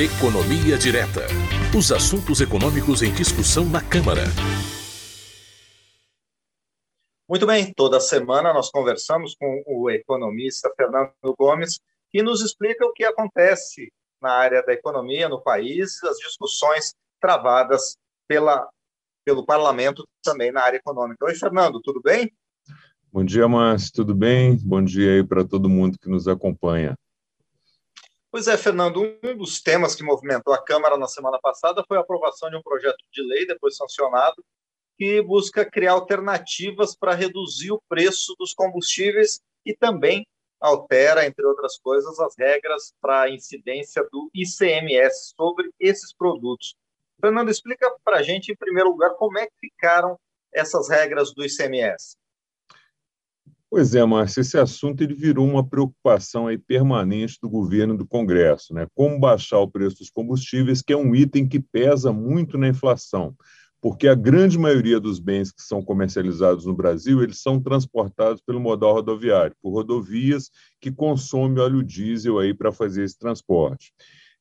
Economia Direta. Os assuntos econômicos em discussão na Câmara. Muito bem, toda semana nós conversamos com o economista Fernando Gomes, que nos explica o que acontece na área da economia no país, as discussões travadas pela, pelo parlamento também na área econômica. Oi, Fernando, tudo bem? Bom dia, Márcio, tudo bem? Bom dia aí para todo mundo que nos acompanha. Pois é, Fernando, um dos temas que movimentou a Câmara na semana passada foi a aprovação de um projeto de lei, depois sancionado, que busca criar alternativas para reduzir o preço dos combustíveis e também altera, entre outras coisas, as regras para a incidência do ICMS sobre esses produtos. Fernando, explica para a gente, em primeiro lugar, como é que ficaram essas regras do ICMS. Pois é, Márcio, esse assunto ele virou uma preocupação aí permanente do governo e do Congresso, né? Como baixar o preço dos combustíveis, que é um item que pesa muito na inflação, porque a grande maioria dos bens que são comercializados no Brasil, eles são transportados pelo modal rodoviário, por rodovias que consomem óleo diesel aí para fazer esse transporte.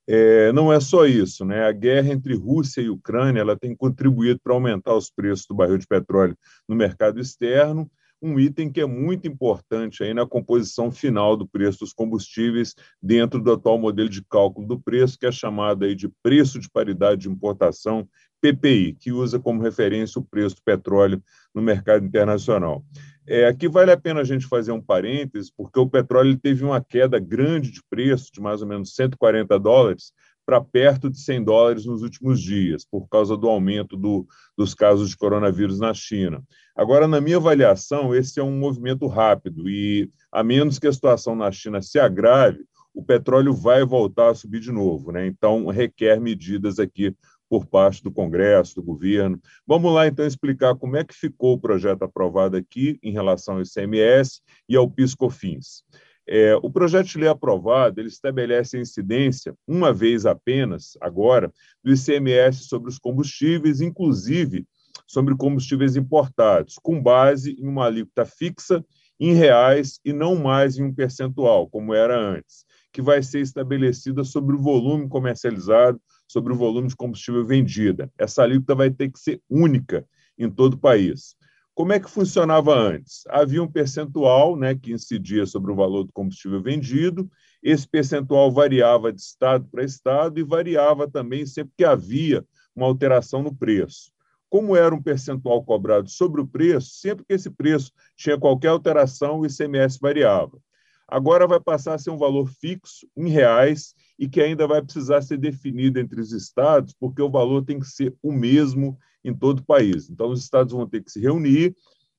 É, não é só isso, né? A guerra entre Rússia e Ucrânia ela tem contribuído para aumentar os preços do barril de petróleo no mercado externo um item que é muito importante aí na composição final do preço dos combustíveis dentro do atual modelo de cálculo do preço, que é chamado aí de preço de paridade de importação, PPI, que usa como referência o preço do petróleo no mercado internacional. É, aqui vale a pena a gente fazer um parênteses, porque o petróleo teve uma queda grande de preço, de mais ou menos 140 dólares, para perto de 100 dólares nos últimos dias, por causa do aumento do, dos casos de coronavírus na China. Agora, na minha avaliação, esse é um movimento rápido e, a menos que a situação na China se agrave, o petróleo vai voltar a subir de novo. Né? Então, requer medidas aqui por parte do Congresso, do governo. Vamos lá, então, explicar como é que ficou o projeto aprovado aqui em relação ao ICMS e ao PIS-COFINS. É, o projeto de lei aprovado ele estabelece a incidência, uma vez apenas, agora, do ICMS sobre os combustíveis, inclusive sobre combustíveis importados, com base em uma alíquota fixa em reais e não mais em um percentual, como era antes, que vai ser estabelecida sobre o volume comercializado, sobre o volume de combustível vendida. Essa alíquota vai ter que ser única em todo o país. Como é que funcionava antes? Havia um percentual né, que incidia sobre o valor do combustível vendido, esse percentual variava de estado para estado e variava também sempre que havia uma alteração no preço. Como era um percentual cobrado sobre o preço, sempre que esse preço tinha qualquer alteração, o ICMS variava. Agora vai passar a ser um valor fixo, em reais, e que ainda vai precisar ser definido entre os estados, porque o valor tem que ser o mesmo em todo o país. Então, os estados vão ter que se reunir,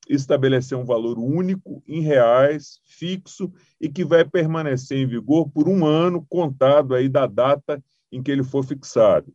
estabelecer um valor único, em reais, fixo, e que vai permanecer em vigor por um ano, contado aí da data em que ele for fixado.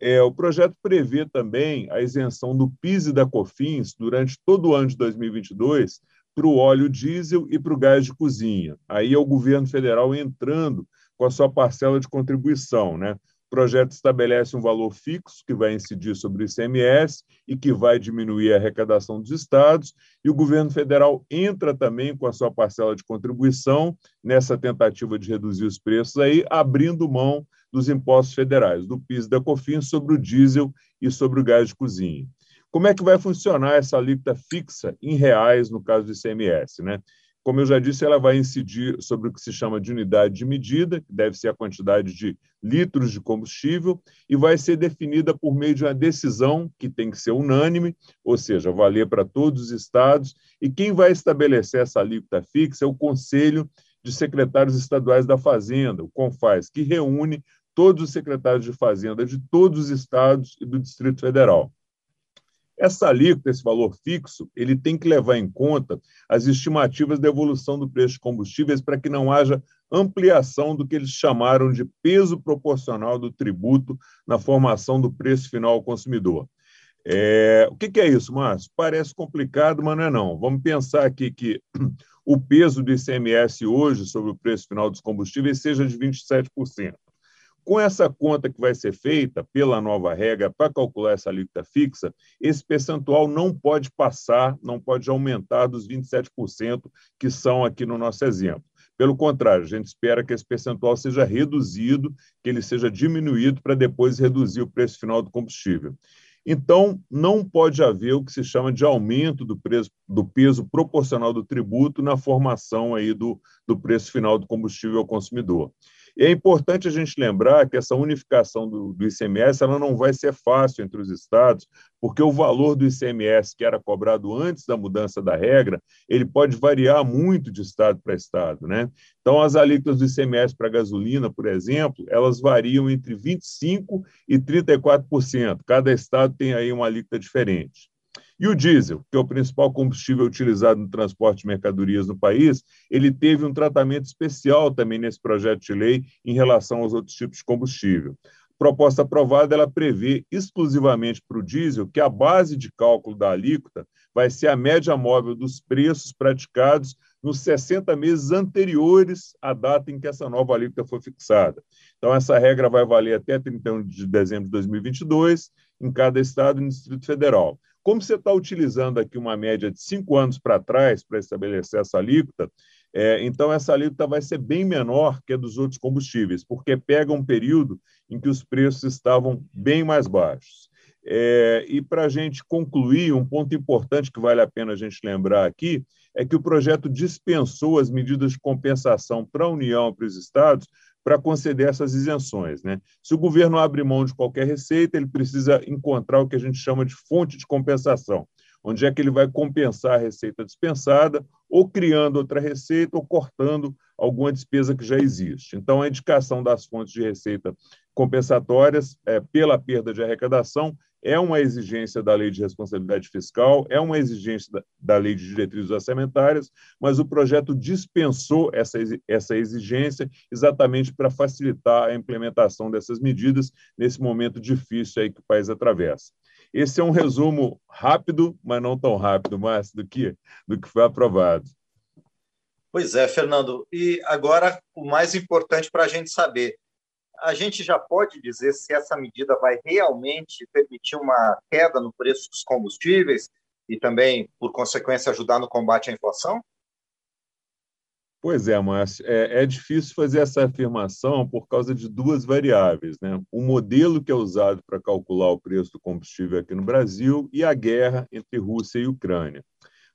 É, o projeto prevê também a isenção do PIS e da COFINS durante todo o ano de 2022 para o óleo diesel e para o gás de cozinha. Aí é o governo federal entrando com a sua parcela de contribuição, né? O projeto estabelece um valor fixo que vai incidir sobre o ICMS e que vai diminuir a arrecadação dos estados, e o governo federal entra também com a sua parcela de contribuição nessa tentativa de reduzir os preços aí, abrindo mão dos impostos federais, do PIS e da COFINS sobre o diesel e sobre o gás de cozinha. Como é que vai funcionar essa alíquota fixa em reais no caso do ICMS, né? Como eu já disse, ela vai incidir sobre o que se chama de unidade de medida, que deve ser a quantidade de litros de combustível, e vai ser definida por meio de uma decisão que tem que ser unânime, ou seja, valer para todos os estados, e quem vai estabelecer essa alíquota fixa é o Conselho de Secretários Estaduais da Fazenda, o CONFAS, que reúne todos os secretários de Fazenda de todos os estados e do Distrito Federal. Essa alíquota, esse valor fixo, ele tem que levar em conta as estimativas da evolução do preço de combustíveis para que não haja ampliação do que eles chamaram de peso proporcional do tributo na formação do preço final ao consumidor. É, o que, que, é isso, Márcio? Parece complicado, mas não é não. Vamos pensar aqui que o peso do ICMS hoje sobre o preço final dos combustíveis seja de 27%. Com essa conta que vai ser feita pela nova regra para calcular essa alíquota fixa, esse percentual não pode passar, não pode aumentar dos 27% que são aqui no nosso exemplo. Pelo contrário, a gente espera que esse percentual seja reduzido, que ele seja diminuído para depois reduzir o preço final do combustível. Então, não pode haver o que se chama de aumento do, preço, do peso proporcional do tributo na formação aí do, do preço final do combustível ao consumidor. E é importante a gente lembrar que essa unificação do, do, ICMS ela não vai ser fácil entre os estados, porque o valor do ICMS que era cobrado antes da mudança da regra, ele pode variar muito de estado para estado, né? Então, as alíquotas do ICMS para gasolina, por exemplo, elas variam entre 25 e 34%. Cada estado tem aí uma alíquota diferente. E o diesel, que é o principal combustível utilizado no transporte de mercadorias no país, ele teve um tratamento especial também nesse projeto de lei em relação aos outros tipos de combustível. Proposta aprovada ela prevê exclusivamente para o diesel que a base de cálculo da alíquota vai ser a média móvel dos preços praticados nos 60 meses anteriores à data em que essa nova alíquota foi fixada. Então, essa regra vai valer até 31 de dezembro de 2022 em cada estado e no Distrito Federal. Como você está utilizando aqui uma média de cinco anos para trás para estabelecer essa alíquota, é, então essa alíquota vai ser bem menor que a dos outros combustíveis, porque pega um período em que os preços estavam bem mais baixos. É, e para a gente concluir, um ponto importante que vale a pena a gente lembrar aqui é que o projeto dispensou as medidas de compensação para a União e para os estados para conceder essas isenções. Né? Se o governo abre mão de qualquer receita, ele precisa encontrar o que a gente chama de fonte de compensação, onde é que ele vai compensar a receita dispensada, ou criando outra receita, ou cortando alguma despesa que já existe. Então, a indicação das fontes de receita compensatórias é, pela perda de arrecadação é uma exigência da lei de responsabilidade fiscal, é uma exigência da, lei de diretrizes orçamentárias, mas o projeto dispensou essa, essa exigência exatamente para facilitar a implementação dessas medidas nesse momento difícil aí que o país atravessa. Esse é um resumo rápido, mas não tão rápido, Márcio, do que, do que foi aprovado. Pois é, Fernando. E agora, o mais importante para a gente saber: a gente já pode dizer se essa medida vai realmente permitir uma queda no preço dos combustíveis e também, por consequência, ajudar no combate à inflação? Pois é, Márcio, é, é, difícil fazer essa afirmação por causa de duas variáveis, né? O modelo que é usado para calcular o preço do combustível aqui no Brasil e a guerra entre Rússia e Ucrânia.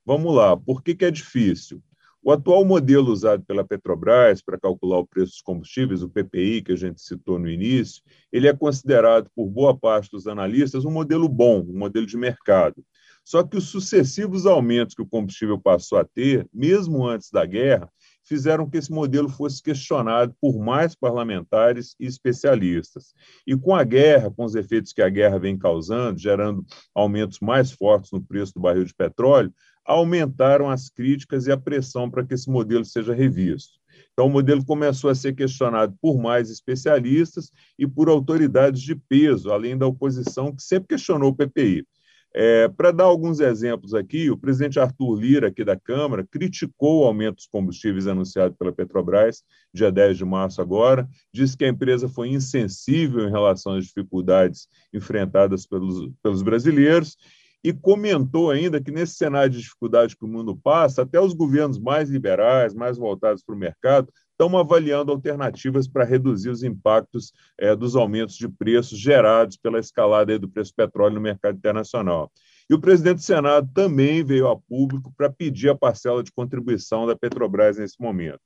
Vamos lá, por que, que é difícil? O atual modelo usado pela Petrobras para calcular o preço dos combustíveis, o PPI, que a gente citou no início, ele é considerado por boa parte dos analistas um modelo bom, um modelo de mercado. Só que os sucessivos aumentos que o combustível passou a ter, mesmo antes da guerra, fizeram que esse modelo fosse questionado por mais parlamentares e especialistas. E com a guerra, com os efeitos que a guerra vem causando, gerando aumentos mais fortes no preço do barril de petróleo, aumentaram as críticas e a pressão para que esse modelo seja revisto. Então, o modelo começou a ser questionado por mais especialistas e por autoridades de peso, além da oposição, que sempre questionou o PPI. É, Para dar alguns exemplos aqui, o presidente Arthur Lira, aqui da Câmara, criticou o aumento dos combustíveis anunciado pela Petrobras, dia 10 de março agora, disse que a empresa foi insensível em relação às dificuldades enfrentadas pelos, pelos brasileiros e comentou ainda que nesse cenário de dificuldade que o mundo passa, até os governos mais liberais, mais voltados para o mercado, estão avaliando alternativas para reduzir os impactos é, dos aumentos de preços gerados pela escalada do preço do petróleo no mercado internacional. E o presidente do Senado também veio a público para pedir a parcela de contribuição da Petrobras nesse momento.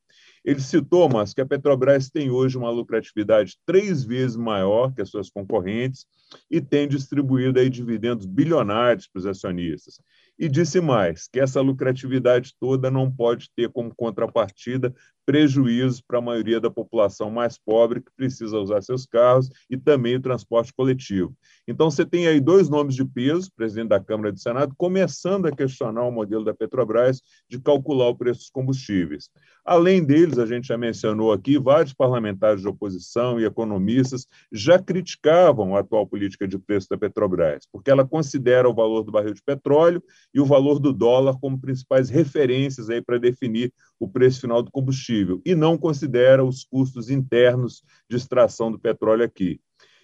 Ele citou, mas que a Petrobras tem hoje uma lucratividade três vezes maior que as suas concorrentes e tem distribuído aí dividendos bilionários para os acionistas. E disse mais, que essa lucratividade toda não pode ter como contrapartida prejuízos para a maioria da população mais pobre que precisa usar seus carros e também o transporte coletivo. Então, você tem aí dois nomes de peso, presidente da Câmara e do Senado, começando a questionar o modelo da Petrobras de calcular o preço dos combustíveis. Além deles, a gente já mencionou aqui, vários parlamentares de oposição e economistas já criticavam a atual política de preço da Petrobras, porque ela considera o valor do barril de petróleo e o valor do dólar como principais referências aí para definir o preço final do combustível e não considera os custos internos de extração do petróleo aqui.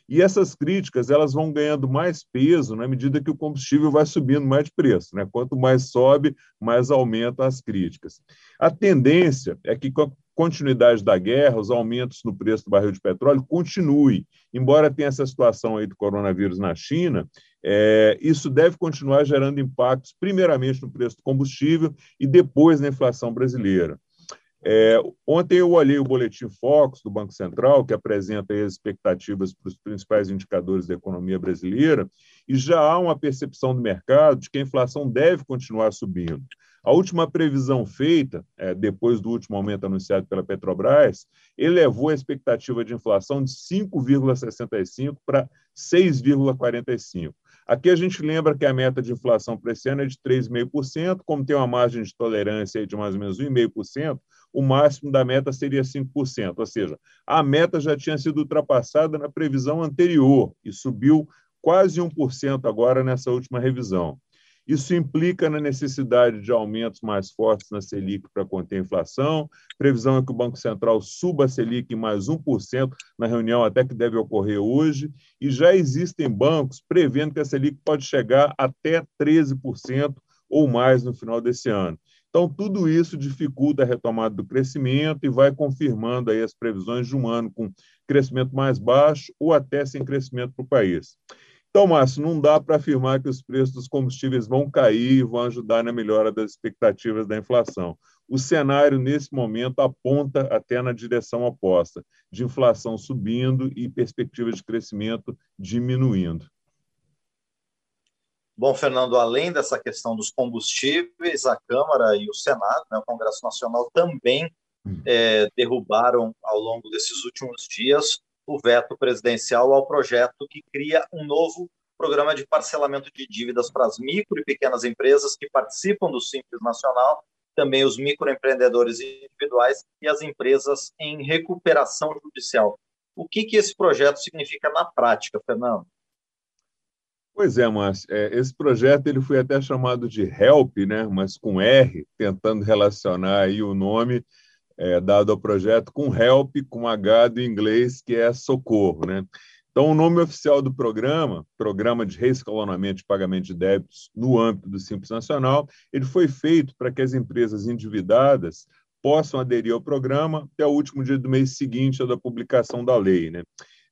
E essas críticas elas vão ganhando mais peso na medida que o combustível vai subindo mais de preço. Né? Quanto mais sobe, mais aumentam as críticas. A tendência é que, com a continuidade da guerra, os aumentos no preço do barril de petróleo continuem. Embora tenha essa situação aí do coronavírus na China, é, isso deve continuar gerando impactos, primeiramente no preço do combustível e depois na inflação brasileira. É, ontem eu olhei o boletim Focus do Banco Central, que apresenta as expectativas para os principais indicadores da economia brasileira, e já há uma percepção do mercado de que a inflação deve continuar subindo. A última previsão feita, é, depois do último aumento anunciado pela Petrobras, elevou a expectativa de inflação de 5,65% para 6,45%. Aqui a gente lembra que a meta de inflação para esse ano é de 3,5%, como tem uma margem de tolerância de mais ou menos 1,5%, o máximo da meta seria 5%, ou seja, a meta já tinha sido ultrapassada na previsão anterior e subiu quase 1% agora nessa última revisão. Isso implica na necessidade de aumentos mais fortes na Selic para conter a inflação. Previsão é que o Banco Central suba a Selic em mais 1% na reunião até que deve ocorrer hoje. E já existem bancos prevendo que a Selic pode chegar até 13% ou mais no final desse ano. Então, tudo isso dificulta a retomada do crescimento e vai confirmando aí as previsões de um ano com crescimento mais baixo ou até sem crescimento para o país. Então, Márcio, não dá para afirmar que os preços dos combustíveis vão cair e vão ajudar na melhora das expectativas da inflação. O cenário, nesse momento, aponta até na direção oposta, de inflação subindo e perspectivas de crescimento diminuindo. Bom, Fernando, além dessa questão dos combustíveis, a Câmara e o Senado, né, o Congresso Nacional, também é, derrubaram ao longo desses últimos dias o veto presidencial ao projeto que cria um novo programa de parcelamento de dívidas para as micro e pequenas empresas que participam do Simples Nacional, também os microempreendedores individuais e as empresas em recuperação judicial. O que, que esse projeto significa na prática, Fernando? Pois é, Márcio. É, esse projeto ele foi até chamado de HELP, né? mas com R, tentando relacionar aí o nome é, dado ao projeto com HELP, com H do inglês, que é socorro. Né? Então, o nome oficial do programa, Programa de Reescalonamento de Pagamento de Débitos no âmbito do Simples Nacional, ele foi feito para que as empresas endividadas possam aderir ao programa até o último dia do mês seguinte à da publicação da lei. Né?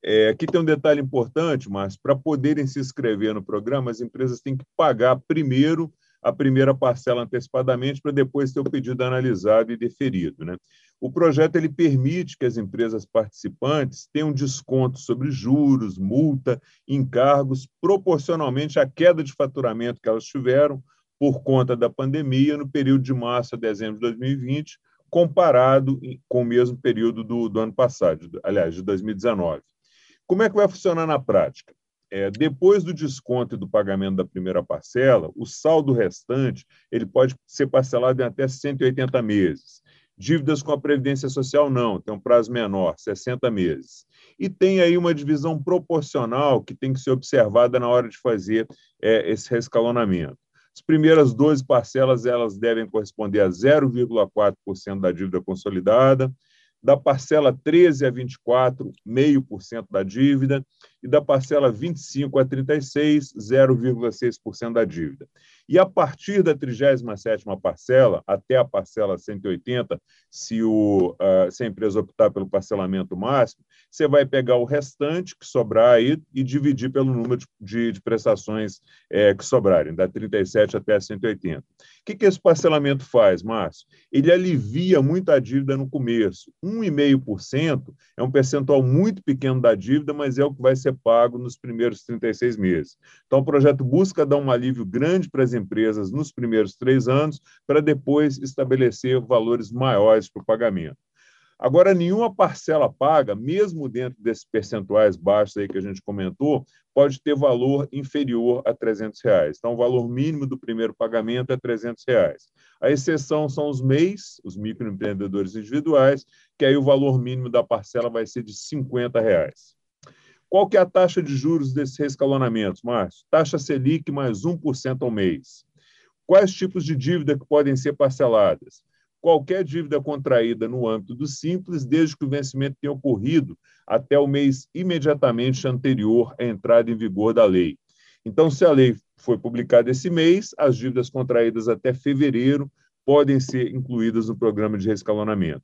É, aqui tem um detalhe importante, mas para poderem se inscrever no programa, as empresas têm que pagar primeiro a primeira parcela antecipadamente para depois ter o pedido analisado e deferido. Né? O projeto ele permite que as empresas participantes tenham desconto sobre juros, multa, encargos, proporcionalmente à queda de faturamento que elas tiveram por conta da pandemia no período de março a dezembro de 2020, comparado com o mesmo período do, do ano passado, aliás, de 2019. Como é que vai funcionar na prática? É, depois do desconto e do pagamento da primeira parcela, o saldo restante ele pode ser parcelado em até 180 meses. Dívidas com a Previdência Social não, tem um prazo menor, 60 meses. E tem aí uma divisão proporcional que tem que ser observada na hora de fazer é, esse rescalonamento. As primeiras 12 parcelas elas devem corresponder a 0,4% da dívida consolidada, da parcela 13 a 24, 0,5% da dívida, e da parcela 25 a 36, 0,6% da dívida. E a partir da 37ª parcela, até a parcela 180, se, o, uh, se a empresa optar pelo parcelamento máximo, você vai pegar o restante que sobrar aí e dividir pelo número de, de, de prestações é, que sobrarem, da 37 até a 180. O que, que esse parcelamento faz, Márcio? Ele alivia muito a dívida no começo. 1,5% é um percentual muito pequeno da dívida, mas é o que vai ser ser pago nos primeiros 36 meses. Então, o projeto busca dar um alívio grande para as empresas nos primeiros três anos, para depois estabelecer valores maiores para o pagamento. Agora, nenhuma parcela paga, mesmo dentro desses percentuais baixos aí que a gente comentou, pode ter valor inferior a 300 reais. Então, o valor mínimo do primeiro pagamento é 300 reais. A exceção são os MEIs, os microempreendedores individuais, que aí o valor mínimo da parcela vai ser de 50 reais. Qual que é a taxa de juros desses rescalonamentos, Márcio? Taxa Selic mais 1% ao mês. Quais tipos de dívida que podem ser parceladas? qualquer dívida contraída no âmbito do Simples, desde que o vencimento tenha ocorrido até o mês imediatamente anterior à entrada em vigor da lei. Então, se a lei foi publicada esse mês, as dívidas contraídas até fevereiro podem ser incluídas no programa de rescalonamento.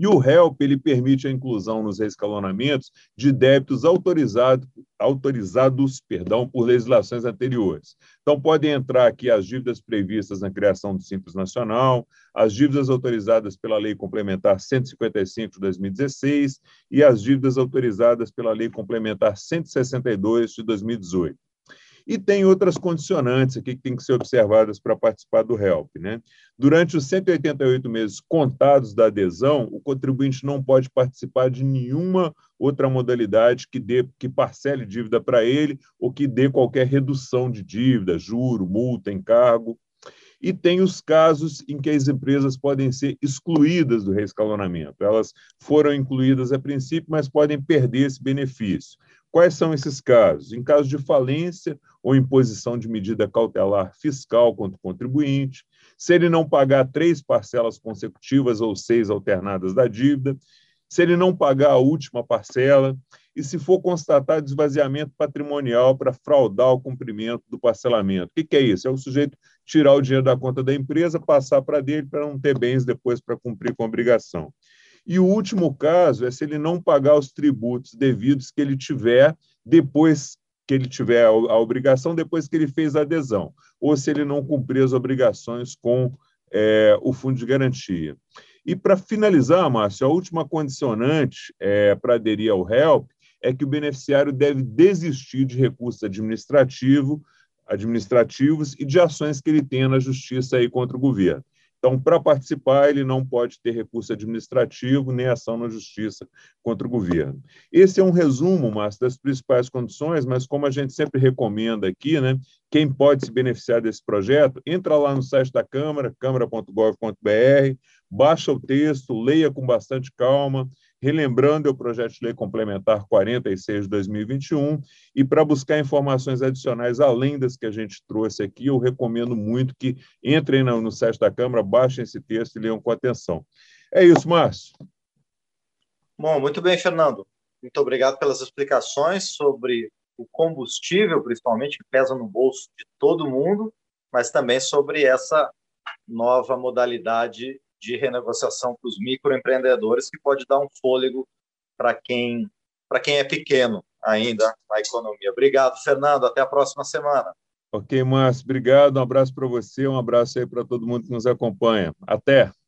E o HELP ele permite a inclusão nos rescalonamentos de débitos autorizados, autorizados perdão, por legislações anteriores. Então, podem entrar aqui as dívidas previstas na criação do Simples Nacional, as dívidas autorizadas pela Lei Complementar 155 de 2016 e as dívidas autorizadas pela Lei Complementar 162 de 2018. E tem outras condicionantes aqui que têm que ser observadas para participar do HELP. Né? Durante os 188 meses contados da adesão, o contribuinte não pode participar de nenhuma outra modalidade que dê que parcele dívida para ele ou que dê qualquer redução de dívida, juro, multa, encargo. E tem os casos em que as empresas podem ser excluídas do reescalonamento. Elas foram incluídas a princípio, mas podem perder esse benefício. Quais são esses casos? Em caso de falência ou imposição de medida cautelar fiscal contra o contribuinte, se ele não pagar três parcelas consecutivas ou seis alternadas da dívida, se ele não pagar a última parcela e se for constatado esvaziamento patrimonial para fraudar o cumprimento do parcelamento. O que, que é isso? É o sujeito tirar o dinheiro da conta da empresa, passar para dele para não ter bens depois para cumprir com a obrigação. E o último caso é se ele não pagar os tributos devidos que ele tiver depois que ele tiver a obrigação, depois que ele fez a adesão, ou se ele não cumprir as obrigações com é, o fundo de garantia. E para finalizar, Márcio, a última condicionante é, para aderir ao HELP é que o beneficiário deve desistir de recursos administrativo, administrativos e de ações que ele tenha na justiça aí contra o governo. Então, para participar, ele não pode ter recurso administrativo nem ação na justiça contra o governo. Esse é um resumo, Márcio, das principais condições, mas como a gente sempre recomenda aqui, né, quem pode se beneficiar desse projeto, entra lá no site da Câmara, câmara.gov.br, baixa o texto, leia com bastante calma, relembrando é o projeto de lei complementar 46 de 2021, e para buscar informações adicionais além das que a gente trouxe aqui, eu recomendo muito que entrem no site da Câmara, baixem esse texto e leiam com atenção. É isso, Márcio. Bom, muito bem, Fernando. Muito obrigado pelas explicações sobre o combustível, principalmente, que pesa no bolso de todo mundo, mas também sobre essa nova modalidade de renegociação para os microempreendedores, que pode dar um fôlego para quem, quem é pequeno ainda na economia. Obrigado, Fernando. Até a próxima semana. Ok, Márcio. Obrigado. Um abraço para você, um abraço aí para todo mundo que nos acompanha. Até.